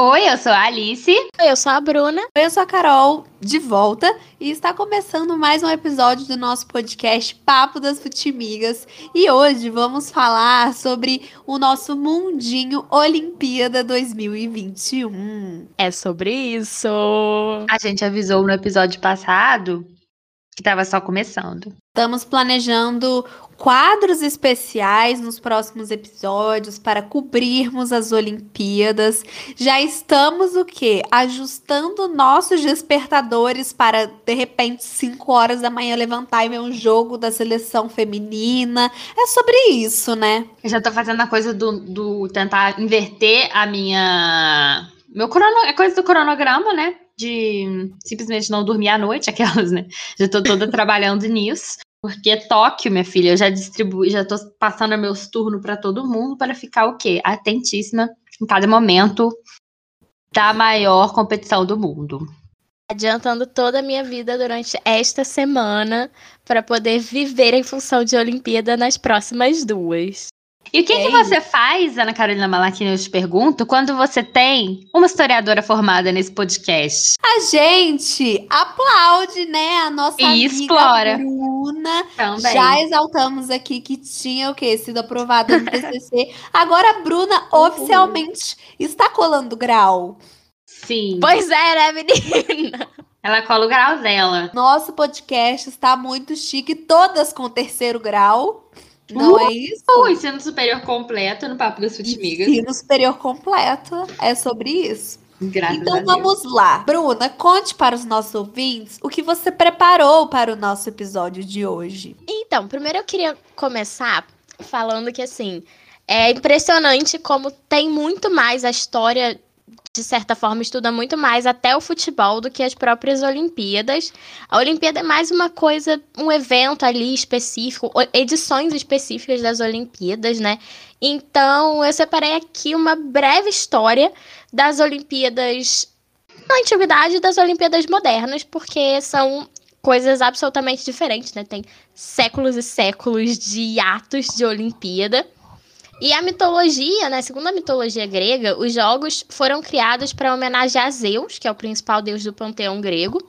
Oi, eu sou a Alice. Eu sou a Bruna. Oi, eu sou a Carol, de volta. E está começando mais um episódio do nosso podcast Papo das Futimigas. E hoje vamos falar sobre o nosso mundinho Olimpíada 2021. É sobre isso. A gente avisou no episódio passado que estava só começando. Estamos planejando quadros especiais nos próximos episódios para cobrirmos as Olimpíadas. Já estamos o quê? Ajustando nossos despertadores para de repente 5 horas da manhã levantar e ver um jogo da seleção feminina. É sobre isso, né? Eu já tô fazendo a coisa do, do tentar inverter a minha meu crono, é coisa do cronograma, né? De simplesmente não dormir à noite, aquelas, né? Já tô toda trabalhando nisso. Porque Tóquio, minha filha, eu já distribuí, já tô passando meus turnos para todo mundo para ficar o quê? Atentíssima em cada momento da maior competição do mundo. Adiantando toda a minha vida durante esta semana para poder viver em função de Olimpíada nas próximas duas. E o que, é que você faz, Ana Carolina Malaquini, eu te pergunto, quando você tem uma historiadora formada nesse podcast? A gente aplaude, né, a nossa e amiga explora. Bruna. Também. Já exaltamos aqui que tinha o quê? Sido aprovada no TCC. Agora a Bruna oficialmente está colando grau. Sim. Pois é, né, menina? Ela cola o grau dela. Nosso podcast está muito chique, todas com terceiro grau. Não Uh, é isso? O ensino superior completo no Papo das Futimigas. Ensino superior completo. É sobre isso. Graças Então vamos lá. Bruna, conte para os nossos ouvintes o que você preparou para o nosso episódio de hoje. Então, primeiro eu queria começar falando que, assim, é impressionante como tem muito mais a história, de certa forma, estuda muito mais até o futebol do que as próprias Olimpíadas. A Olimpíada é mais uma coisa, um evento ali específico, edições específicas das Olimpíadas, né? Então, eu separei aqui uma breve história das Olimpíadas na antiguidade e das Olimpíadas modernas, porque são coisas absolutamente diferentes, né? Tem séculos e séculos de atos de Olimpíada. E a mitologia, né? Segundo a mitologia grega, os jogos foram criados para homenagear Zeus, que é o principal deus do panteão grego.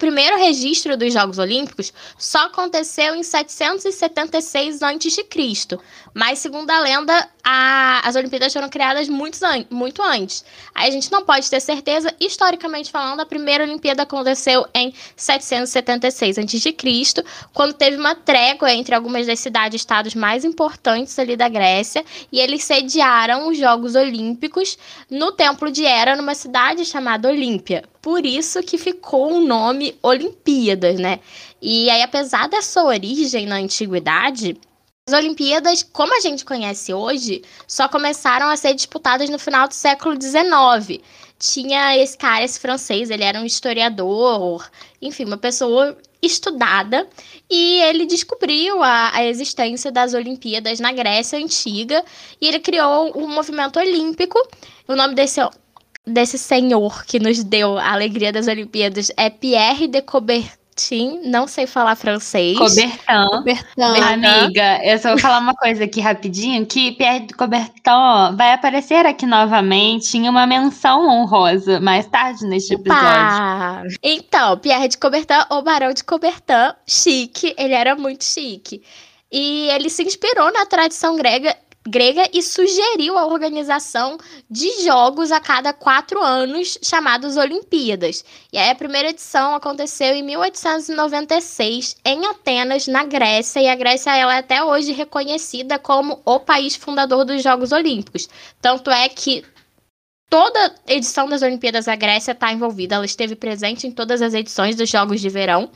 Primeiro registro dos Jogos Olímpicos só aconteceu em 776 a.C., mas segundo a lenda, a- as Olimpíadas foram criadas muito, an- muito antes. Aí a gente não pode ter certeza, historicamente falando, a primeira Olimpíada aconteceu em 776 a.C., quando teve uma trégua entre algumas das cidades-estados mais importantes ali da Grécia, e eles sediaram os Jogos Olímpicos no Templo de Hera, numa cidade chamada Olímpia. Por isso que ficou o nome Olimpíadas, né? E aí, apesar dessa origem na antiguidade, as Olimpíadas, como a gente conhece hoje, só começaram a ser disputadas no final do século XIX. Tinha esse cara, esse francês, ele era um historiador, enfim, uma pessoa estudada, e ele descobriu a, a existência das Olimpíadas na Grécia Antiga, e ele criou um movimento olímpico. O nome desse, desse senhor que nos deu a alegria das Olimpíadas é Pierre de Coubertin, não sei falar francês. Cobertão. Bertão. Amiga, eu só vou falar uma coisa aqui rapidinho, que Pierre de Coubertin vai aparecer aqui novamente em uma menção honrosa mais tarde neste episódio. Opa! Então, Pierre de Coubertin, o Barão de Coubertin, chique, ele era muito chique. E ele se inspirou na tradição grega, grega e sugeriu a organização de jogos a cada quatro anos, chamados Olimpíadas. E aí a primeira edição aconteceu em 1896, em Atenas, na Grécia, e a Grécia ela é até hoje reconhecida como o país fundador dos Jogos Olímpicos. Tanto é que toda edição das Olimpíadas a Grécia está envolvida. Ela esteve presente em todas as edições dos Jogos de Verão.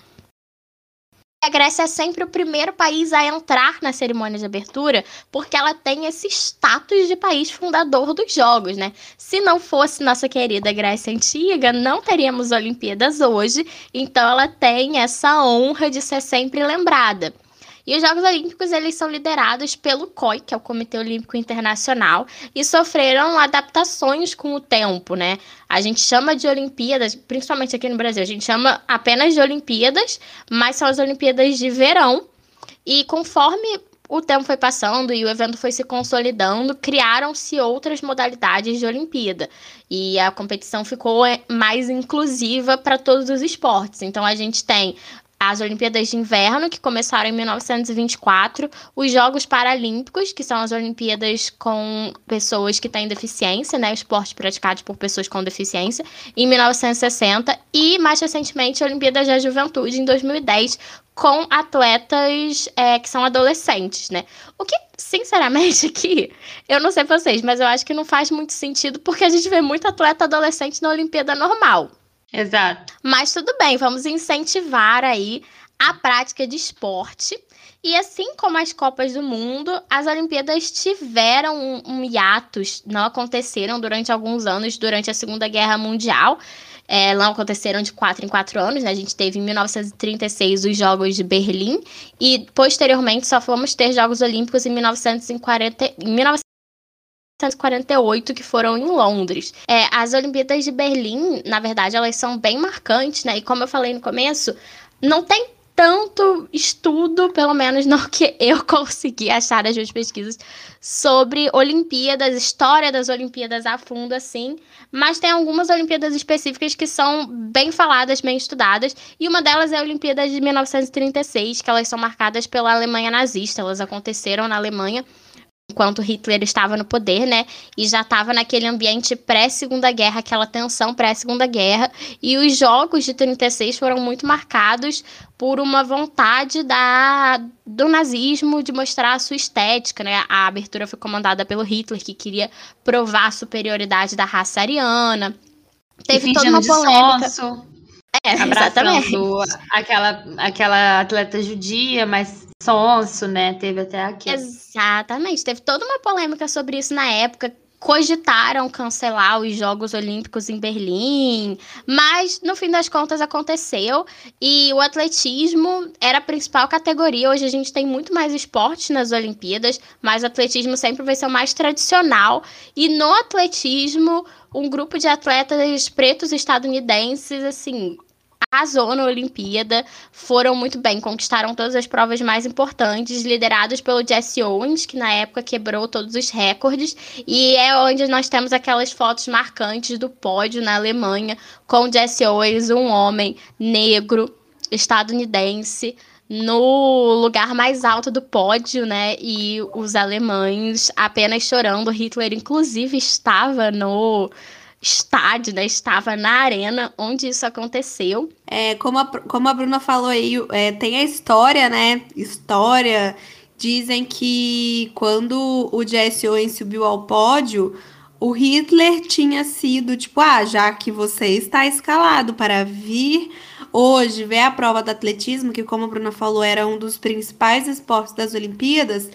A Grécia é sempre o primeiro país a entrar na cerimônia de abertura, porque ela tem esse status de país fundador dos Jogos, né? Se não fosse nossa querida Grécia Antiga, não teríamos Olimpíadas hoje, então ela tem essa honra de ser sempre lembrada. E os Jogos Olímpicos eles são liderados pelo COI, que é o Comitê Olímpico Internacional, e sofreram adaptações com o tempo, né? A gente chama de Olimpíadas, principalmente aqui no Brasil, a gente chama apenas de Olimpíadas, mas são as Olimpíadas de verão. E conforme o tempo foi passando e o evento foi se consolidando, criaram-se outras modalidades de Olimpíada. E a competição ficou é, mais inclusiva para todos os esportes. Então a gente tem as Olimpíadas de Inverno, que começaram em 1924, os Jogos Paralímpicos, que são as Olimpíadas com pessoas que têm deficiência, né, esporte praticado por pessoas com deficiência, em 1960, e mais recentemente a Olimpíadas da Juventude, em 2010, com atletas é, que são adolescentes, né? O que, sinceramente, aqui, eu não sei vocês, mas eu acho que não faz muito sentido, porque a gente vê muito atleta adolescente na Olimpíada normal. Exato. Mas tudo bem, vamos incentivar aí a prática de esporte. E assim como as Copas do Mundo, as Olimpíadas tiveram um, um hiatus, não aconteceram durante alguns anos, durante a Segunda Guerra Mundial. É, não aconteceram de quatro em quatro anos, né? A gente teve em 1936 os Jogos de Berlim e posteriormente só fomos ter Jogos Olímpicos em 1940, em 1948 que foram em Londres. É, as Olimpíadas de Berlim, na verdade, elas são bem marcantes, né? E como eu falei no começo, não tem tanto estudo, pelo menos no que eu consegui achar nas minhas pesquisas, sobre Olimpíadas, história das Olimpíadas a fundo, assim. Mas tem algumas Olimpíadas específicas que são bem faladas, bem estudadas. E uma delas é a Olimpíada de 1936, que elas são marcadas pela Alemanha nazista. Elas aconteceram na Alemanha enquanto Hitler estava no poder, né? E já estava naquele ambiente pré-segunda guerra, aquela tensão pré-segunda guerra. E os jogos de 36 foram muito marcados por uma vontade da, do nazismo de mostrar a sua estética, né? A abertura foi comandada pelo Hitler, que queria provar a superioridade da raça ariana. Teve toda uma polêmica. É, exatamente. Aquela, aquela atleta judia, mas sonso, né? Teve até aqui. Exatamente. Teve toda uma polêmica sobre isso na época. Cogitaram cancelar os Jogos Olímpicos em Berlim, mas no fim das contas aconteceu e o atletismo era a principal categoria. Hoje a gente tem muito mais esporte nas Olimpíadas, mas o atletismo sempre vai ser o mais tradicional. E no atletismo, um grupo de atletas pretos estadunidenses, assim, arrasou na Olimpíada, foram muito bem, conquistaram todas as provas mais importantes, liderados pelo Jesse Owens, que na época quebrou todos os recordes, e é onde nós temos aquelas fotos marcantes do pódio na Alemanha, com Jesse Owens, um homem negro, estadunidense, no lugar mais alto do pódio, né? E os alemães apenas chorando. Hitler, inclusive, estava no estádio, né? Estava na arena onde isso aconteceu. É, como a, como a Bruna falou aí, é, tem a história, né? História. Dizem que quando o Jesse Owens subiu ao pódio, o Hitler tinha sido tipo, ah, já que você está escalado para vir hoje ver a prova do atletismo, que como a Bruna falou, era um dos principais esportes das Olimpíadas,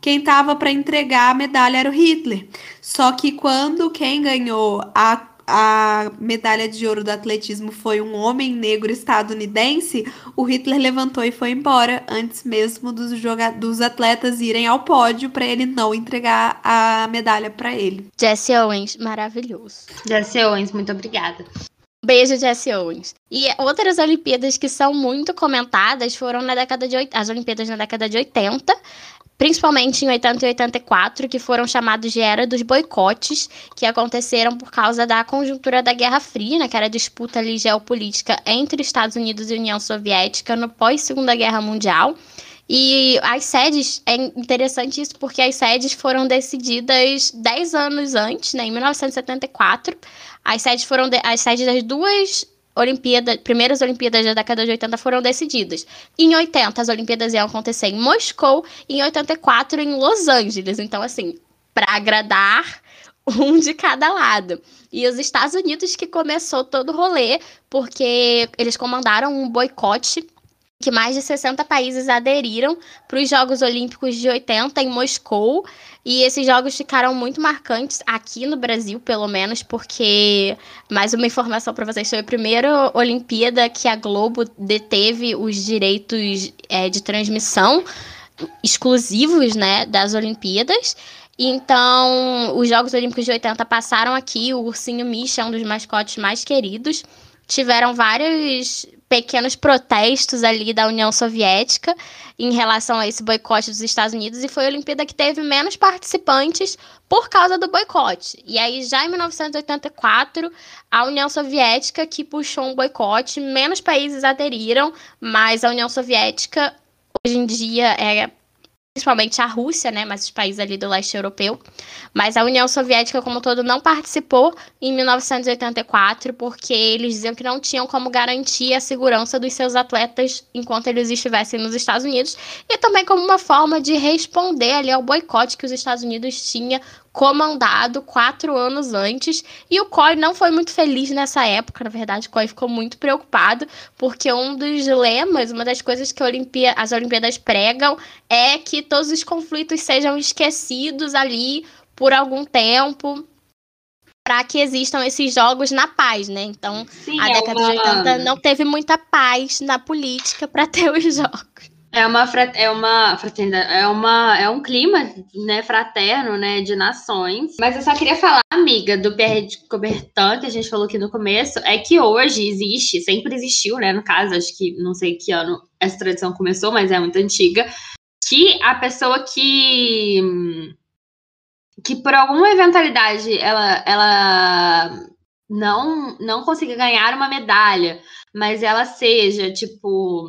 quem estava para entregar a medalha era o Hitler. Só que quando quem ganhou a a medalha de ouro do atletismo foi um homem negro estadunidense, o Hitler levantou e foi embora antes mesmo dos, dos atletas irem ao pódio para ele não entregar a medalha para ele. Jesse Owens, maravilhoso. Jesse Owens, muito obrigada. Beijo, Jesse Owens. E outras Olimpíadas que são muito comentadas foram na década de as Olimpíadas na década de 80 principalmente em 80 e 84, que foram chamados de Era dos Boicotes, que aconteceram por causa da conjuntura da Guerra Fria, né, que era a disputa ali geopolítica entre Estados Unidos e União Soviética no pós-Segunda Guerra Mundial. E as sedes, é interessante isso porque as sedes foram decididas 10 anos antes, né, em 1974. As sedes foram de, as sedes das duas Primeiras Olimpíadas da década de 80 foram decididas. Em 80, as Olimpíadas iam acontecer em Moscou, e em 84 em Los Angeles. Então, assim, para agradar um de cada lado. E os Estados Unidos que começou todo o rolê, porque eles comandaram um boicote que mais de 60 países aderiram para os Jogos Olímpicos de 80 em Moscou. E esses jogos ficaram muito marcantes aqui no Brasil, pelo menos, porque mais uma informação para vocês: foi a primeira Olimpíada que a Globo deteve os direitos é, de transmissão exclusivos né, das Olimpíadas. Então, os Jogos Olímpicos de 80 passaram aqui. O ursinho Misha é um dos mascotes mais queridos. Tiveram vários pequenos protestos ali da União Soviética em relação a esse boicote dos Estados Unidos e foi a Olimpíada que teve menos participantes por causa do boicote. E aí já em 1984, a União Soviética que puxou um boicote, menos países aderiram, mas a União Soviética hoje em dia é principalmente a Rússia, né, mas os países ali do leste europeu. Mas a União Soviética como um todo não participou em 1984 porque eles diziam que não tinham como garantir a segurança dos seus atletas enquanto eles estivessem nos Estados Unidos e também como uma forma de responder ali ao boicote que os Estados Unidos tinha comandado quatro anos antes. E o COI não foi muito feliz nessa época, na verdade, o COI ficou muito preocupado, porque um dos lemas, uma das coisas que Olimpia, as Olimpíadas pregam é que todos os conflitos sejam esquecidos ali por algum tempo. Para que existam esses jogos na paz, né? Então, Sim, a é década uma... de 80 não teve muita paz na política para ter os jogos. É uma, é uma fraternidade, é uma é um clima, né, fraterno, né, de nações. Mas eu só queria falar, amiga, do Pierre de Coubertin, que a gente falou aqui no começo, é que hoje existe, sempre existiu, né, no caso, acho que não sei que ano essa tradição começou, mas é muito antiga, que a pessoa que que por alguma eventualidade ela ela não não consiga ganhar uma medalha, mas ela seja tipo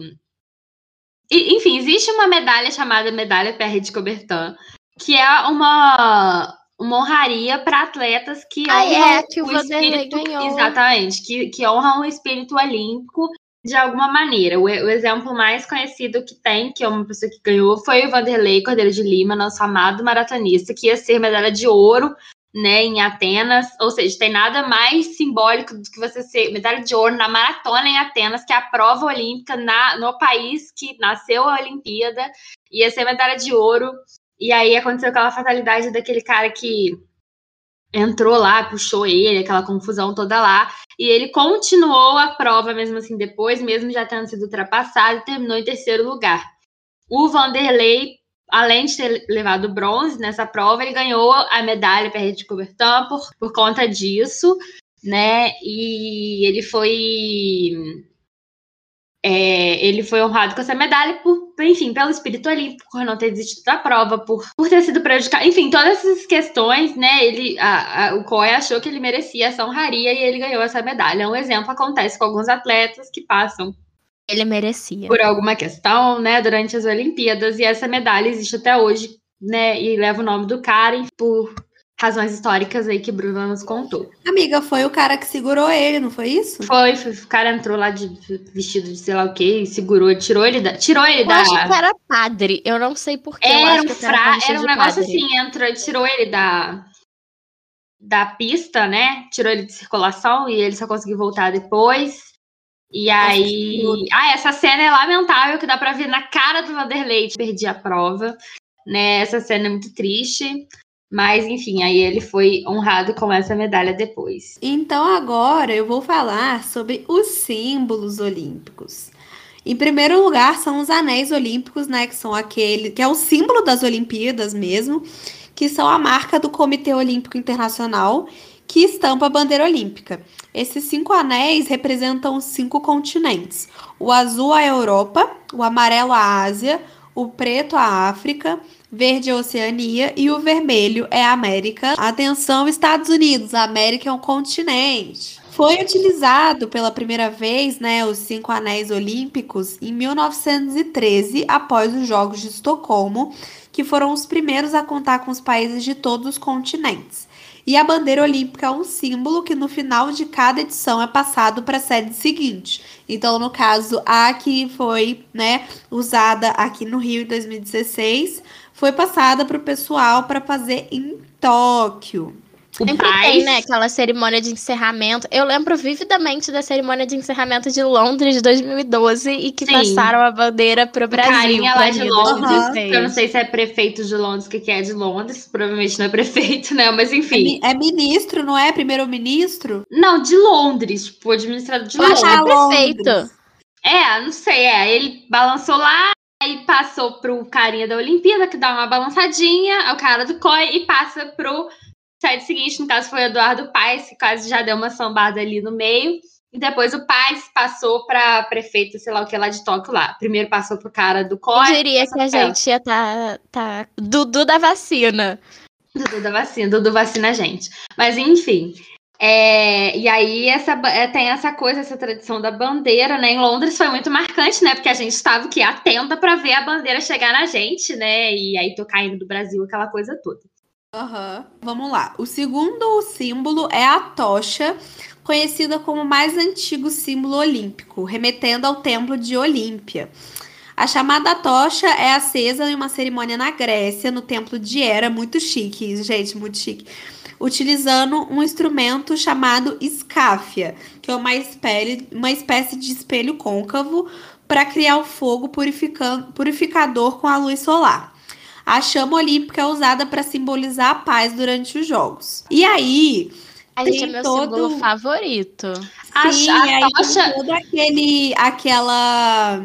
enfim, existe uma medalha chamada Medalha Pierre de Coubertin, que é uma, uma honraria para atletas que ah, honram é, que o, o espírito, ganhou. exatamente, que, que honram o espírito olímpico de alguma maneira. O, o, exemplo mais conhecido que tem, que é uma pessoa que ganhou, foi o Vanderlei Cordeiro de Lima, nosso amado maratonista, que ia ser medalha de ouro né, em Atenas, ou seja, tem nada mais simbólico do que você ser medalha de ouro na maratona em Atenas, que é a prova olímpica na, no país que nasceu a Olimpíada, ia ser medalha de ouro, e aí aconteceu aquela fatalidade daquele cara que entrou lá, puxou ele, aquela confusão toda lá, e ele continuou a prova mesmo assim depois, mesmo já tendo sido ultrapassado, terminou em terceiro lugar. O Vanderlei além de ter levado bronze nessa prova, ele ganhou a medalha Pierre de Coubertin por, por conta disso, né? E ele foi é, ele foi honrado com essa medalha por, enfim, pelo espírito olímpico, por não ter desistido da prova, por, por ter sido prejudicado, enfim, todas essas questões, né? Ele, a, a, o COE achou que ele merecia essa honraria e ele ganhou essa medalha. Um exemplo acontece com alguns atletas que passam ele merecia. Por alguma questão, né, durante as Olimpíadas, e essa medalha existe até hoje, né, e leva o nome do cara por razões históricas aí que Bruna nos contou. Amiga, foi o cara que segurou ele, não foi isso? Foi, foi o cara entrou lá de vestido de sei lá o que, segurou, tirou ele da, tirou ele eu da. acho que era padre, eu não sei porquê. Era um fra... era um negócio padre. assim, entrou, tirou ele da da pista, né? Tirou ele de circulação e ele só conseguiu voltar depois. E aí. Ah, essa cena é lamentável, que dá pra ver na cara do Vanderlei. Perdi a prova. Né? Essa cena é muito triste. Mas, enfim, aí ele foi honrado com essa medalha depois. Então, agora eu vou falar sobre os símbolos olímpicos. Em primeiro lugar, são os anéis olímpicos, né? Que são aquele. que é o símbolo das Olimpíadas mesmo, que são a marca do Comitê Olímpico Internacional que estampa a bandeira olímpica. Esses cinco anéis representam os cinco continentes: o azul a Europa, o amarelo a Ásia, o preto a África, verde a Oceania e o vermelho é a América. Atenção, Estados Unidos, a América é um continente. Foi utilizado pela primeira vez, né, os cinco anéis olímpicos em 1913, após os Jogos de Estocolmo, que foram os primeiros a contar com os países de todos os continentes. E a bandeira olímpica é um símbolo que no final de cada edição é passado para a sede seguinte. Então, no caso, a que foi né, usada aqui no Rio em 2016 foi passada para o pessoal para fazer em Tóquio. O Sempre paz... tem, né, aquela cerimônia de encerramento. Eu lembro vividamente da cerimônia de encerramento de Londres de 2012 e que Sim. passaram a bandeira pro Brasil. Carinha lá de Londres. Uhum. Eu não sei se é prefeito de Londres, o que é de Londres. Provavelmente não é prefeito, né? Mas enfim. É, é ministro, não é? Primeiro-ministro? Não, de Londres. Tipo, administrador de Eu Londres. Que é prefeito. É, não sei. É, ele balançou lá, Aí passou pro carinha da Olimpíada, que dá uma balançadinha, é o cara do COI, e passa pro site seguinte, no caso foi o Eduardo Paes, que quase já deu uma sambada ali no meio. E depois o pai passou para prefeito, sei lá o que lá de Tóquio lá. Primeiro passou pro cara do COI. Eu diria que a gente ia tá, tá. Dudu da vacina. Dudu da vacina, Dudu vacina a gente. Mas enfim. É, e aí essa, é, tem essa coisa, essa tradição da bandeira, né? Em Londres foi muito marcante, né? Porque a gente estava aqui atenta para ver a bandeira chegar na gente, né? E aí tocar indo do Brasil, aquela coisa toda. Uhum. Vamos lá. O segundo símbolo é a tocha, conhecida como o mais antigo símbolo olímpico, remetendo ao templo de Olímpia. A chamada tocha é acesa em uma cerimônia na Grécia, no templo de Hera, muito chique, gente, muito chique utilizando um instrumento chamado escáfia, que é uma, uma espécie de espelho côncavo para criar o fogo purificador com a luz solar. A chama olímpica é usada para simbolizar a paz durante os jogos. E aí. A gente é meu todo... símbolo favorito. Sim, a, a aí tocha... tem todo aquele, aquela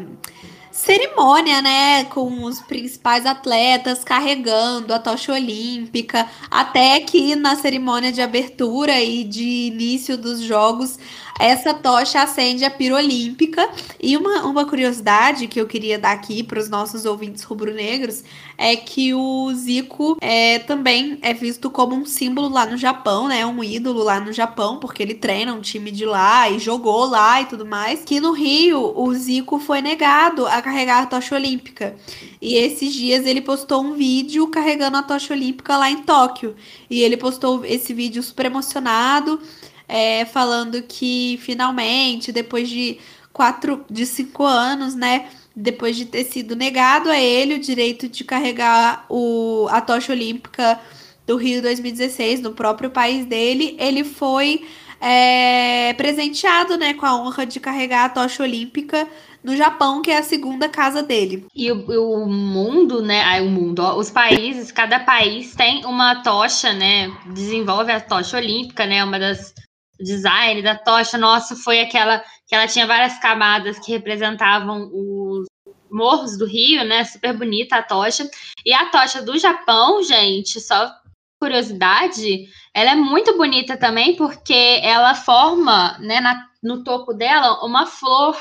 cerimônia, né, com os principais atletas carregando a tocha olímpica, até que na cerimônia de abertura e de início dos jogos essa tocha acende a pira olímpica. E uma, uma curiosidade que eu queria dar aqui para os nossos ouvintes rubro-negros é que o Zico é, também é visto como um símbolo lá no Japão, né? Um ídolo lá no Japão, porque ele treina um time de lá e jogou lá e tudo mais. Que no Rio, o Zico foi negado a carregar a tocha olímpica. E esses dias ele postou um vídeo carregando a tocha olímpica lá em Tóquio. E ele postou esse vídeo super emocionado é, falando que finalmente, depois de quatro, de cinco anos, né? Depois de ter sido negado a ele o direito de carregar o, a tocha olímpica do Rio 2016 no próprio país dele, ele foi é, presenteado né, com a honra de carregar a tocha olímpica no Japão, que é a segunda casa dele. E o, o mundo, né? Ai, o mundo, ó, os países, cada país tem uma tocha, né? Desenvolve a tocha olímpica, né? Uma das design da tocha, nossa, foi aquela que ela tinha várias camadas que representavam os morros do Rio, né? Super bonita a tocha. E a tocha do Japão, gente, só curiosidade, ela é muito bonita também porque ela forma, né, na, no topo dela uma flor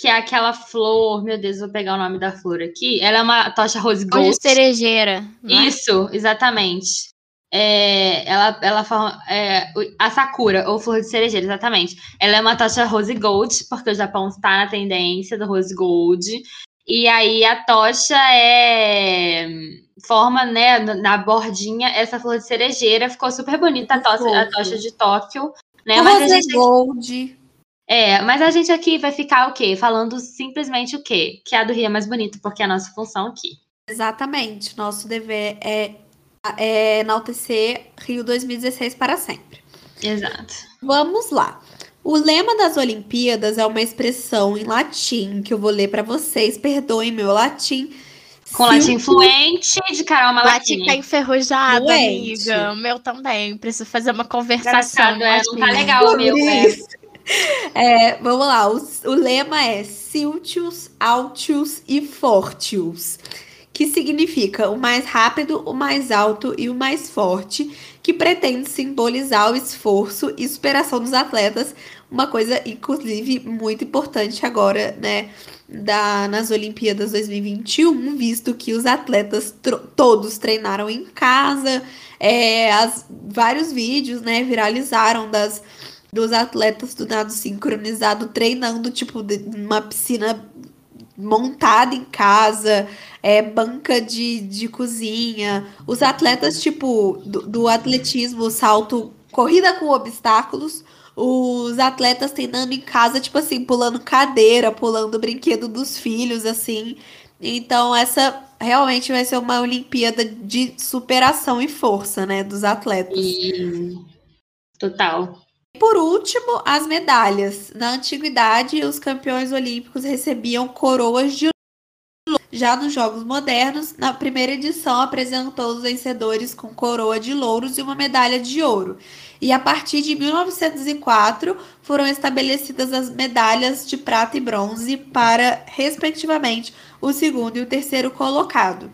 que é aquela flor, meu Deus, vou pegar o nome da flor aqui. Ela é uma tocha rose gold. Rose cerejeira. É? Isso, exatamente é, ela, ela fala, é, a Sakura, ou flor de cerejeira, exatamente. Ela é uma tocha rose gold, porque o Japão está na tendência do rose gold. E aí a tocha é forma, né, na bordinha essa flor de cerejeira, ficou super bonita a tocha, a tocha de Tóquio, né? O mas rose gente gold. É, mas a gente aqui vai ficar o quê? Falando simplesmente o quê? Que a do Rio é mais bonita, porque é a nossa função aqui. Exatamente. Nosso dever é é, enaltecer Rio 2016 para sempre. Exato. Vamos lá. O lema das Olimpíadas é uma expressão em latim que eu vou ler para vocês. Perdoem meu latim. Com latim fluente de Carol Malatinha. Latim tá enferrujado, Fluente. amiga. O meu também. Preciso fazer uma conversação. É, não tá legal o meu. É. é, vamos lá. O, o lema é Siltius, Altius e Fortius que significa o mais rápido, o mais alto e o mais forte, que pretende simbolizar o esforço e superação dos atletas, uma coisa inclusive muito importante agora, né, da, nas Olimpíadas 2021, visto que os atletas todos treinaram em casa, é, as, vários vídeos, né, viralizaram das dos atletas do nado sincronizado treinando tipo numa piscina montada em casa, é, banca de, de cozinha. Os atletas, tipo, do, do atletismo, salto, corrida com obstáculos. Os atletas treinando em casa, tipo assim, pulando cadeira, pulando brinquedo dos filhos, assim. Então, essa realmente vai ser uma Olimpíada de superação e força, né, dos atletas. E... Total. Por último, as medalhas. Na antiguidade, os campeões olímpicos recebiam coroas de já nos Jogos Modernos, na primeira edição apresentou os vencedores com coroa de louros e uma medalha de ouro. E a partir de 1904 foram estabelecidas as medalhas de prata e bronze para, respectivamente, o segundo e o terceiro colocado.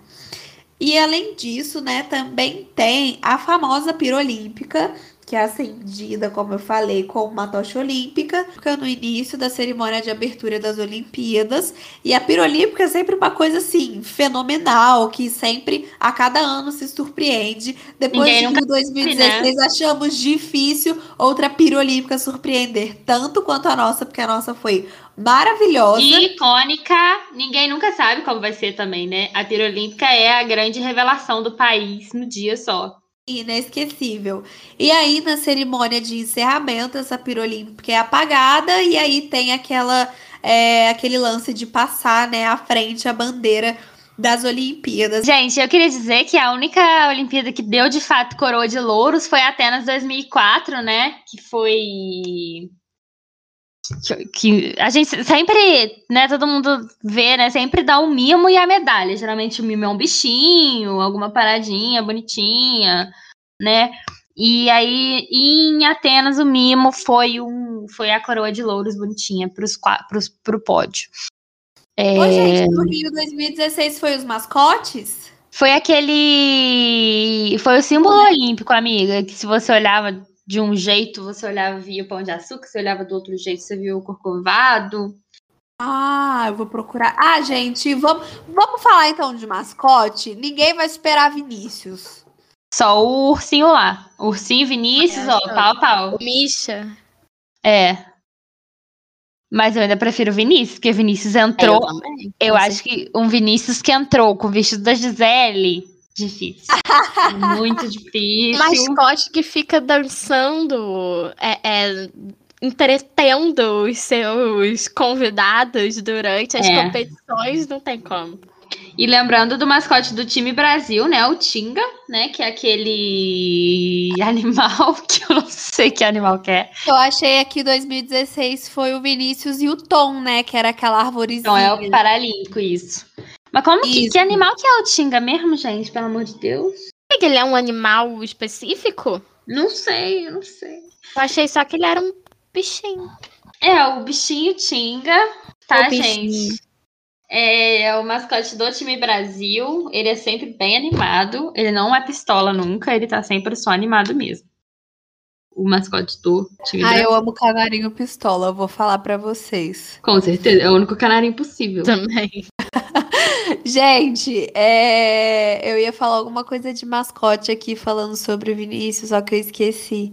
E além disso, né, também tem a famosa pira olímpica, que é acendida, como eu falei, com uma tocha olímpica, fica no início da cerimônia de abertura das Olimpíadas. E a pira olímpica é sempre uma coisa assim, fenomenal, que sempre, a cada ano, se surpreende. Depois Ninguém de nunca 2016, achamos difícil outra pira olímpica surpreender tanto quanto a nossa, porque a nossa foi maravilhosa. E icônica, ninguém nunca sabe como vai ser também, né? A pira olímpica é a grande revelação do país no dia só. Inesquecível. E aí, na cerimônia de encerramento, essa pira olímpica é apagada, e aí tem aquela, é, aquele lance de passar né, à frente a bandeira das Olimpíadas. Gente, eu queria dizer que a única Olimpíada que deu de fato coroa de louros foi Atenas 2004, né? Que foi. Que, que a gente sempre, né, todo mundo vê, né, sempre dá o mimo e a medalha. Geralmente o mimo é um bichinho, alguma paradinha bonitinha, né? E aí, em Atenas, o mimo foi um foi a coroa de louros bonitinha pros, pros, pro pódio. É, Ô, gente, no Rio 2016 foi os mascotes? Foi aquele. Foi o símbolo olímpico, amiga. Que se você olhava de um jeito, você olhava via o pão de açúcar, se olhava do outro jeito, você via o corcovado. Ah, eu vou procurar. Ah, gente, vamos, vamos falar então de mascote? Ninguém vai esperar Vinícius. Só o ursinho lá. Ursinho Vinícius, É, ó, pau, pau. O Misha. É. Mas eu ainda prefiro o Vinícius, porque Vinícius entrou. Eu também. Eu Com acho que um Vinícius que entrou com o vestido da Gisele, difícil. Muito difícil. mascote que fica dançando, é, é, entretendo os seus convidados durante as É. competições, não tem como. E lembrando do mascote do time Brasil, né? O Tinga, né? Que é aquele animal que eu não sei que animal que é. Eu achei aqui 2016 foi o Vinícius e o Tom, né? Que era aquela arvorezinha. Então é o Paralímpico, isso. Mas como que, que animal que é o Tinga mesmo, gente? Pelo amor de Deus. Será que ele é um animal específico? Não sei, eu não sei. Eu achei só que ele era um bichinho. É, o bichinho Tinga, tá, O bichinho. gente? É, o mascote do time Brasil. Ele é sempre bem animado. Ele não é pistola nunca, ele tá sempre só animado mesmo. O mascote do time Ah, Brasil. eu amo canarinho pistola, eu vou falar pra vocês. Com certeza, é o único canarinho possível. Também. Gente, é, eu ia falar alguma coisa de mascote aqui falando sobre o Vinícius, só que eu esqueci.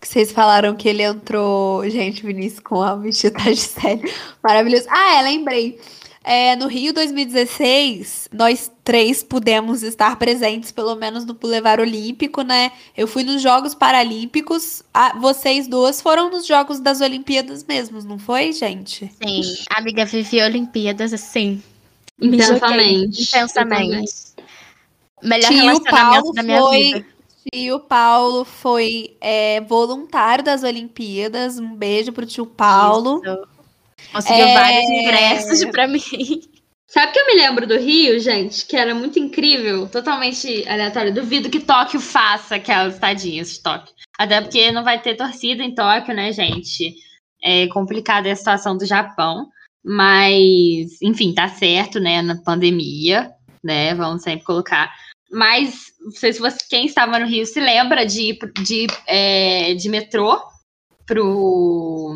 Que vocês falaram que ele entrou. Gente, Vinícius com a vestida da Gisele. Maravilhoso. Ah, é, lembrei. É, no Rio 2016, nós três pudemos estar presentes, pelo menos no Boulevard Olímpico, né? Eu fui nos Jogos Paralímpicos. Ah, vocês duas foram nos Jogos das Olimpíadas mesmos, não foi, gente? Sim, a amiga vive Olimpíadas assim. Joguei Intensamente. Intensamente. Melhor Tio relacionamento Paulo da minha foi- vida. Tio Paulo foi é, voluntário das Olimpíadas. Um beijo pro tio Paulo. Isso. Conseguiu É. vários ingressos pra mim. Sabe que eu me lembro do Rio, gente? Que era muito incrível, totalmente aleatório. Duvido que Tóquio faça aquelas estadinhas de Tóquio. Até porque não vai ter torcida em Tóquio, né, gente? É complicada a situação do Japão. Mas, enfim, tá certo, né? Na pandemia, né? Vamos sempre colocar. Mas, não sei se você, quem estava no Rio se lembra de de, é, de metrô pro,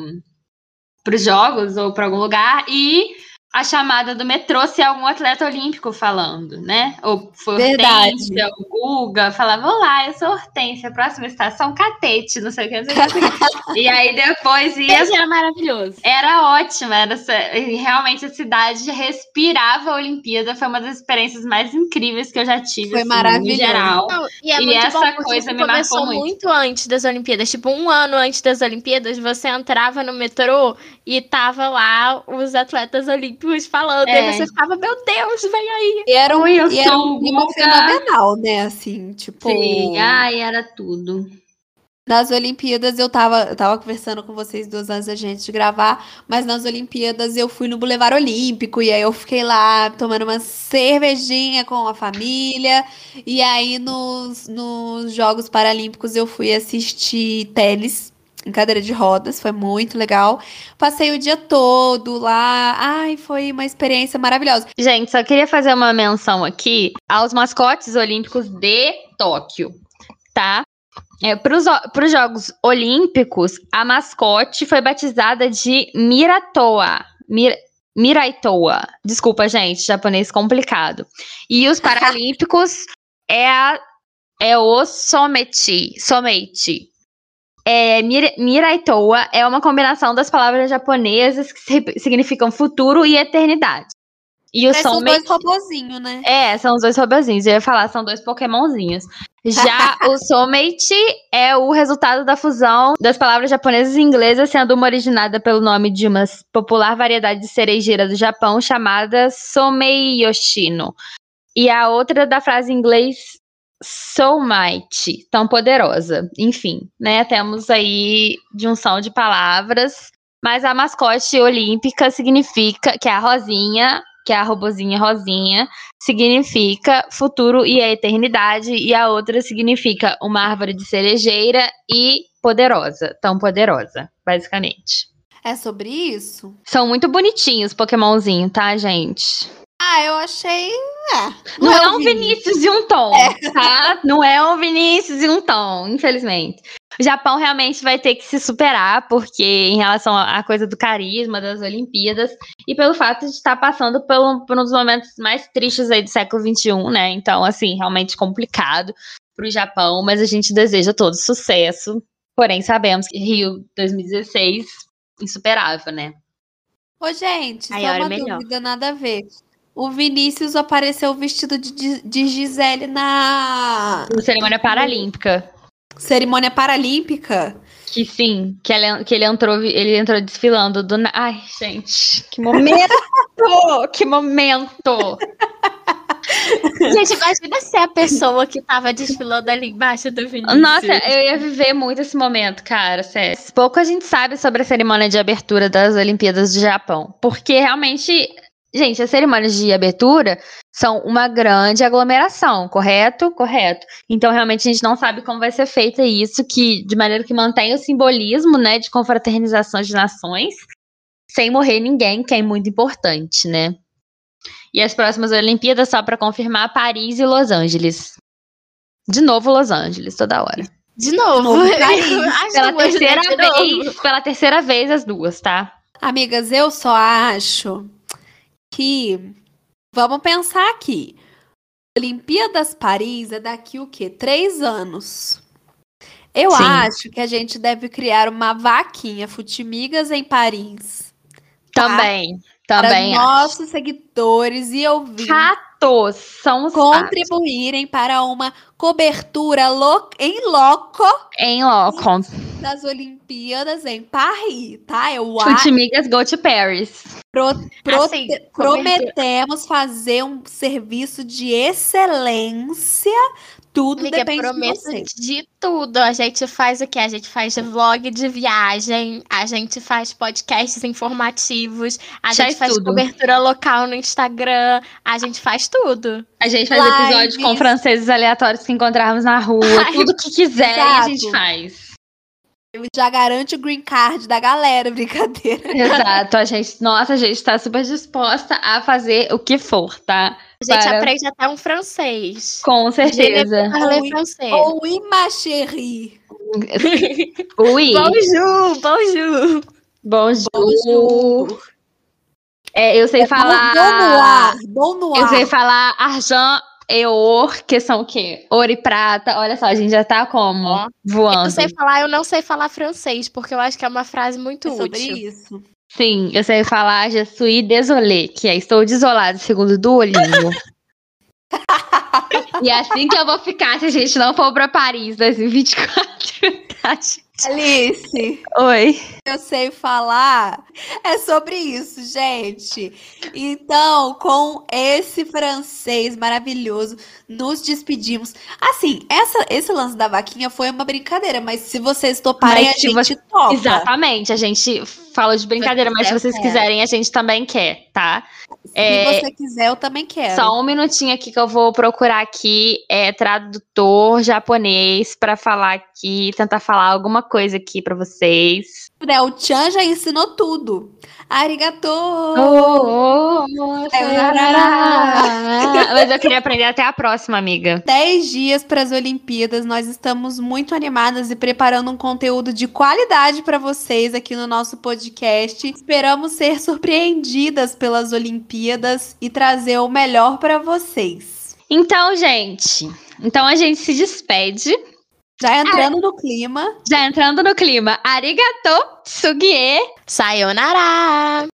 pros jogos ou para algum lugar e a chamada do metrô ser algum atleta olímpico falando, né? Ou foi Verdade. Hortência, o Guga, falava, olá, eu sou Hortência, próxima estação, Catete, não sei o que, não sei o que. e aí depois ia era maravilhoso. era ótimo, era realmente a cidade respirava a Olimpíada, foi uma das experiências mais incríveis que eu já tive, Foi assim, maravilhoso. em geral. Não, e é E essa bom coisa isso me marcou começou muito. muito antes das Olimpíadas. Tipo, um ano antes das Olimpíadas, você entrava no metrô e tava lá os atletas olímpicos falando. É. E você ficava, meu Deus, vem aí. E era um, Oi, eu e era um clima fenomenal, né? Assim, tipo. Sim, ai, era tudo. Nas Olimpíadas eu tava, eu tava conversando com vocês duas antes da gente gravar, mas nas Olimpíadas eu fui no Boulevard Olímpico e aí eu fiquei lá tomando uma cervejinha com a família. E aí nos, nos Jogos Paralímpicos eu fui assistir tênis em cadeira de rodas, foi muito legal. Passei o dia todo lá. Ai, foi uma experiência maravilhosa. Gente, só queria fazer uma menção aqui aos mascotes olímpicos de Tóquio, tá? É, para os Jogos Olímpicos, a mascote foi batizada de Miratoa. Mir, Miraitoa. Desculpa, gente, japonês complicado. E os Paralímpicos é, a, é o Somechi. Somechi. É, Mir, Miraitoa é uma combinação das palavras japonesas que significam futuro e eternidade. E o São dois robozinhos, né? É, são os dois robozinhos. Eu ia falar, são dois pokémonzinhos. Já o Soulmate é o resultado da fusão das palavras japonesas e inglesas, sendo uma originada pelo nome de uma popular variedade de cerejeira do Japão chamada Somei Yoshino. E a outra da frase em inglês Soulmate, tão poderosa. Enfim, né? Temos aí junção de palavras. Mas a mascote olímpica significa que é a rosinha que é a robozinha rosinha, significa futuro e a eternidade, e a outra significa uma árvore de cerejeira e poderosa, tão poderosa, basicamente. É sobre isso? São muito bonitinhos Pokémonzinho, tá, gente? Ah, eu achei. É, não, não é, é um Vinícius. Vinícius e um Tom, é. tá? Não é um Vinícius e um Tom, infelizmente. O Japão realmente vai ter que se superar, porque em relação à coisa do carisma das Olimpíadas e pelo fato de estar passando por, por um dos momentos mais tristes aí do século XXI, né? Então, assim, realmente complicado para o Japão, mas a gente deseja todo sucesso. Porém, sabemos que Rio 2016 insuperável, né? Ô, gente, Aí só uma melhor. dúvida, nada a ver. O Vinícius apareceu vestido de, de Gisele na. Cerimônia paralímpica. Cerimônia paralímpica? Que sim, que ele, que ele entrou, ele entrou desfilando do. Ai, gente, que momento! que momento! Gente, imagina ser a pessoa que tava desfilando ali embaixo do Vinícius. Nossa, eu ia viver muito esse momento, cara, sério. Pouco a gente sabe sobre a cerimônia de abertura das Olimpíadas do Japão, porque realmente Gente, as cerimônias de abertura são uma grande aglomeração, correto? Correto. Então, realmente, a gente não sabe como vai ser feita isso, que de maneira que mantenha o simbolismo, né, de confraternização de nações, sem morrer ninguém, que é muito importante, né? E as próximas Olimpíadas, só para confirmar, Paris e Los Angeles. De novo, Los Angeles, toda hora. De novo. De novo pela terceira vez, pela terceira vez as duas, tá? Amigas, eu só acho que vamos pensar aqui. Olimpíadas Paris é daqui o quê? Três anos. Eu Sim. acho que a gente deve criar uma vaquinha Futimigas em Paris. Tá? Também, também. Para nossos seguidores e ouvintes. Ratos são os contribuírem para uma cobertura lo em loco. Em loco. Das Olimpíadas em Paris, tá? Eu Futimigas go to Paris. Pro, pro, assim, prometemos fazer um serviço de excelência. Tudo Amiga, depende prometo de, você. de tudo. A gente faz o que? A gente faz vlog de viagem, a gente faz podcasts informativos, a faz gente faz tudo. cobertura local no Instagram, a gente faz tudo. A gente faz Lives. episódios com franceses aleatórios que encontrarmos na rua, Ai, tudo que quiser a gente faz já garante o green card da galera, brincadeira. Exato, a gente, nossa, a gente tá super disposta a fazer o que for, tá? A gente Para... aprende até um francês. Com certeza. Ou, francês. ou oui, ma chérie. Oui. Bonjour, bonjour. Bonjour. bonjour. É, eu sei é falar. Bom no ar, bom no ar. Eu sei falar argent Eor, que são o quê? Ouro e prata. Olha só, a gente já tá como? Ó, Voando. Eu sei falar, eu não sei falar francês, porque eu acho que é uma frase muito é útil. sobre isso. Sim, eu sei falar je suis désolé, que é estou desolado, segundo Duolingo. e é assim que eu vou ficar se a gente não for pra Paris 2024. Alice. Oi. Eu sei falar. É sobre isso, gente. Então, com esse francês maravilhoso, nos despedimos. Assim, essa, esse lance da vaquinha foi uma brincadeira, mas se vocês toparem, mas, a gente você... topa. Exatamente, a gente falo de brincadeira, mas se vocês quiserem, a gente também quer, tá? Se É, você quiser, eu também quero. Só um minutinho aqui que eu vou procurar aqui, é tradutor japonês pra falar aqui, tentar falar alguma coisa aqui pra vocês. Né, O Chan já ensinou tudo. Arigato! Oh, oh, Mas eu queria aprender até a próxima, amiga. 10 dias para as Olimpíadas. Nós estamos muito animadas e preparando um conteúdo de qualidade para vocês aqui no nosso podcast. Esperamos ser surpreendidas pelas Olimpíadas e trazer o melhor para vocês. Então, gente, então a gente se despede. Já entrando no clima. Já entrando no clima. Arigato, sugie. Sayonara!